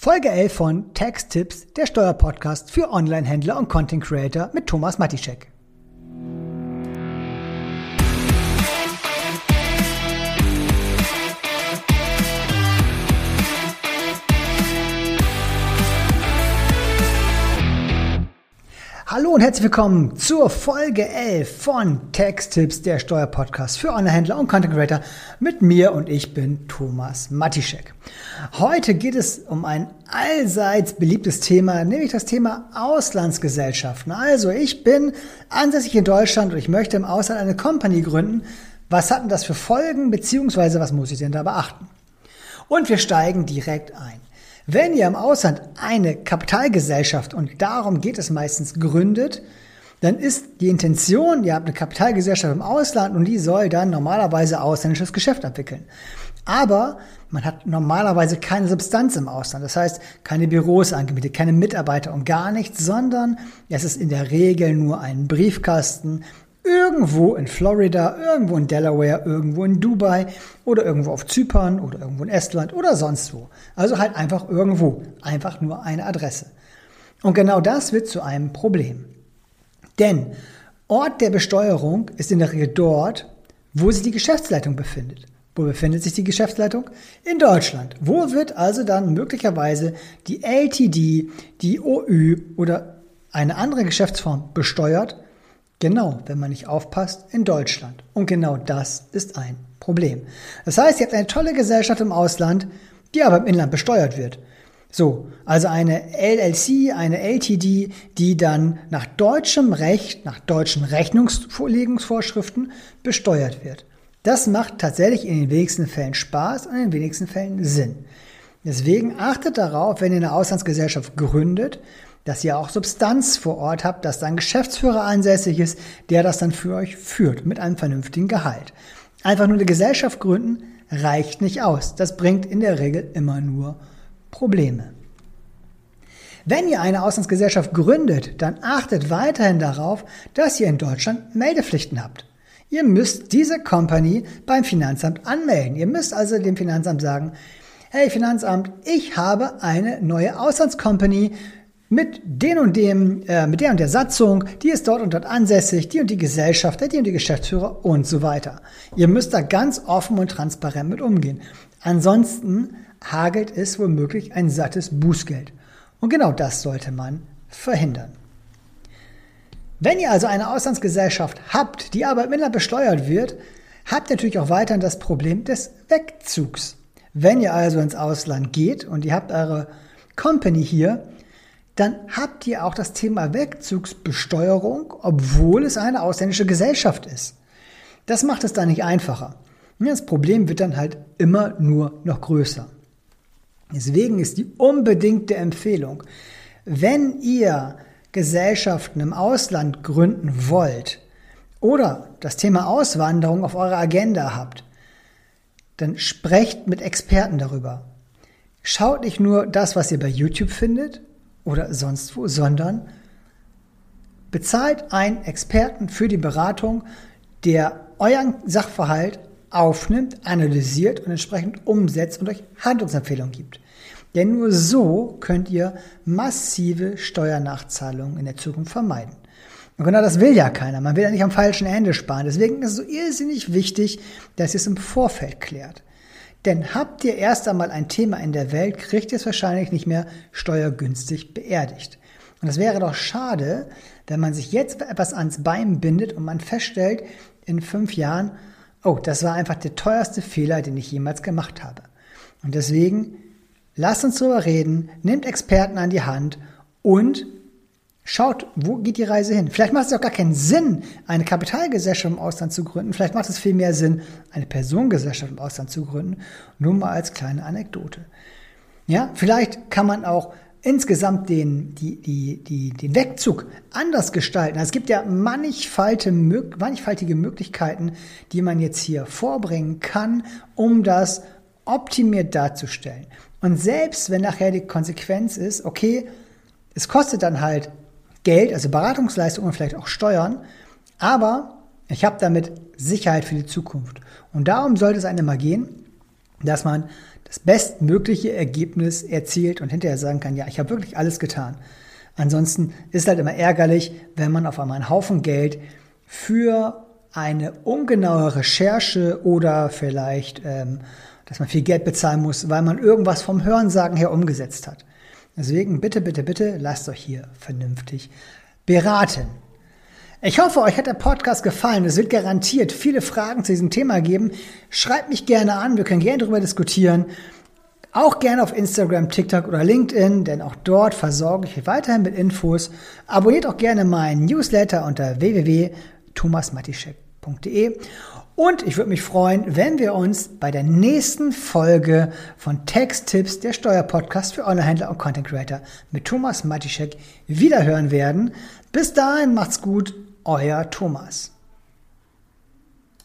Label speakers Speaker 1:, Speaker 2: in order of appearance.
Speaker 1: Folge 11 von Tax Tips, der Steuerpodcast für Online-Händler und Content Creator mit Thomas Matischek. Und herzlich willkommen zur Folge 11 von Tax-Tipps, der Steuerpodcast für Online-Händler und Content Creator mit mir und ich bin Thomas Matischek. Heute geht es um ein allseits beliebtes Thema, nämlich das Thema Auslandsgesellschaften. Also ich bin ansässig in Deutschland und ich möchte im Ausland eine Company gründen. Was hat denn das für Folgen, beziehungsweise was muss ich denn da beachten? Und wir steigen direkt ein. Wenn ihr im Ausland eine Kapitalgesellschaft, und darum geht es meistens, gründet, dann ist die Intention, ihr habt eine Kapitalgesellschaft im Ausland und die soll dann normalerweise ausländisches Geschäft abwickeln. Aber man hat normalerweise keine Substanz im Ausland. Das heißt, keine Büros angemietet, keine Mitarbeiter und gar nichts, sondern es ist in der Regel nur ein Briefkasten, irgendwo in Florida, irgendwo in Delaware, irgendwo in Dubai oder irgendwo auf Zypern oder irgendwo in Estland oder sonst wo. Also halt einfach irgendwo, einfach nur eine Adresse. Und genau das wird zu einem Problem. Denn Ort der Besteuerung ist in der Regel dort, wo sich die Geschäftsleitung befindet. Wo befindet sich die Geschäftsleitung? In Deutschland. Wo wird also dann möglicherweise die LTD, die OÜ oder eine andere Geschäftsform besteuert? Genau, wenn man nicht aufpasst, in Deutschland. Und genau das ist ein Problem. Das heißt, ihr habt eine tolle Gesellschaft im Ausland, die aber im Inland besteuert wird. So, also eine LLC, eine LTD, die dann nach deutschem Recht, nach deutschen Rechnungsvorlegungsvorschriften besteuert wird. Das macht tatsächlich in den wenigsten Fällen Spaß und in den wenigsten Fällen Sinn. Deswegen achtet darauf, wenn ihr eine Auslandsgesellschaft gründet, dass ihr auch Substanz vor Ort habt, dass da ein Geschäftsführer ansässig ist, der das dann für euch führt mit einem vernünftigen Gehalt. Einfach nur eine Gesellschaft gründen reicht nicht aus. Das bringt in der Regel immer nur Probleme. Wenn ihr eine Auslandsgesellschaft gründet, dann achtet weiterhin darauf, dass ihr in Deutschland Meldepflichten habt. Ihr müsst diese Company beim Finanzamt anmelden. Ihr müsst also dem Finanzamt sagen, hey Finanzamt, ich habe eine neue Auslandscompany mit den und dem, äh, mit der und der Satzung, die ist dort und dort ansässig, die und die Gesellschaft, die und die Geschäftsführer und so weiter. Ihr müsst da ganz offen und transparent mit umgehen. Ansonsten hagelt es womöglich ein sattes Bußgeld. Und genau das sollte man verhindern. Wenn ihr also eine Auslandsgesellschaft habt, die aber im Inland besteuert wird, habt ihr natürlich auch weiterhin das Problem des Wegzugs. Wenn ihr also ins Ausland geht und ihr habt eure Company hier, dann habt ihr auch das Thema Wegzugsbesteuerung, obwohl es eine ausländische Gesellschaft ist. Das macht es dann nicht einfacher. Das Problem wird dann halt immer nur noch größer. Deswegen ist die unbedingte Empfehlung, wenn ihr Gesellschaften im Ausland gründen wollt oder das Thema Auswanderung auf eurer Agenda habt, dann sprecht mit Experten darüber. Schaut nicht nur das, was ihr bei YouTube findet, oder sonst wo, sondern bezahlt einen Experten für die Beratung, der euren Sachverhalt aufnimmt, analysiert und entsprechend umsetzt und euch Handlungsempfehlungen gibt. Denn nur so könnt ihr massive Steuernachzahlungen in der Zukunft vermeiden. Und genau das will ja keiner. Man will ja nicht am falschen Ende sparen. Deswegen ist es so irrsinnig wichtig, dass ihr es im Vorfeld klärt. Denn habt ihr erst einmal ein Thema in der Welt, kriegt ihr es wahrscheinlich nicht mehr steuergünstig beerdigt. Und es wäre doch schade, wenn man sich jetzt etwas ans Bein bindet und man feststellt, in fünf Jahren, oh, das war einfach der teuerste Fehler, den ich jemals gemacht habe. Und deswegen lasst uns darüber reden, nehmt Experten an die Hand und Schaut, wo geht die Reise hin? Vielleicht macht es auch gar keinen Sinn, eine Kapitalgesellschaft im Ausland zu gründen. Vielleicht macht es viel mehr Sinn, eine Personengesellschaft im Ausland zu gründen. Nur mal als kleine Anekdote. Ja, vielleicht kann man auch insgesamt den, die, die, die, den Wegzug anders gestalten. Es gibt ja mannigfaltige Möglichkeiten, die man jetzt hier vorbringen kann, um das optimiert darzustellen. Und selbst wenn nachher die Konsequenz ist, okay, es kostet dann halt Geld, also Beratungsleistungen vielleicht auch Steuern, aber ich habe damit Sicherheit für die Zukunft. Und darum sollte es einem mal gehen, dass man das bestmögliche Ergebnis erzielt und hinterher sagen kann, ja, ich habe wirklich alles getan. Ansonsten ist halt immer ärgerlich, wenn man auf einmal einen Haufen Geld für eine ungenaue Recherche oder vielleicht, ähm, dass man viel Geld bezahlen muss, weil man irgendwas vom Hörensagen her umgesetzt hat. Deswegen bitte, bitte, bitte lasst euch hier vernünftig beraten. Ich hoffe, euch hat der Podcast gefallen. Es wird garantiert viele Fragen zu diesem Thema geben. Schreibt mich gerne an, wir können gerne darüber diskutieren. Auch gerne auf Instagram, TikTok oder LinkedIn, denn auch dort versorge ich euch weiterhin mit Infos. Abonniert auch gerne meinen Newsletter unter www.thomasmatischek.de. Und ich würde mich freuen, wenn wir uns bei der nächsten Folge von Text-Tipps, der Steuerpodcast für Onlinehändler und Content Creator mit Thomas Matischek wiederhören werden. Bis dahin macht's gut, euer Thomas.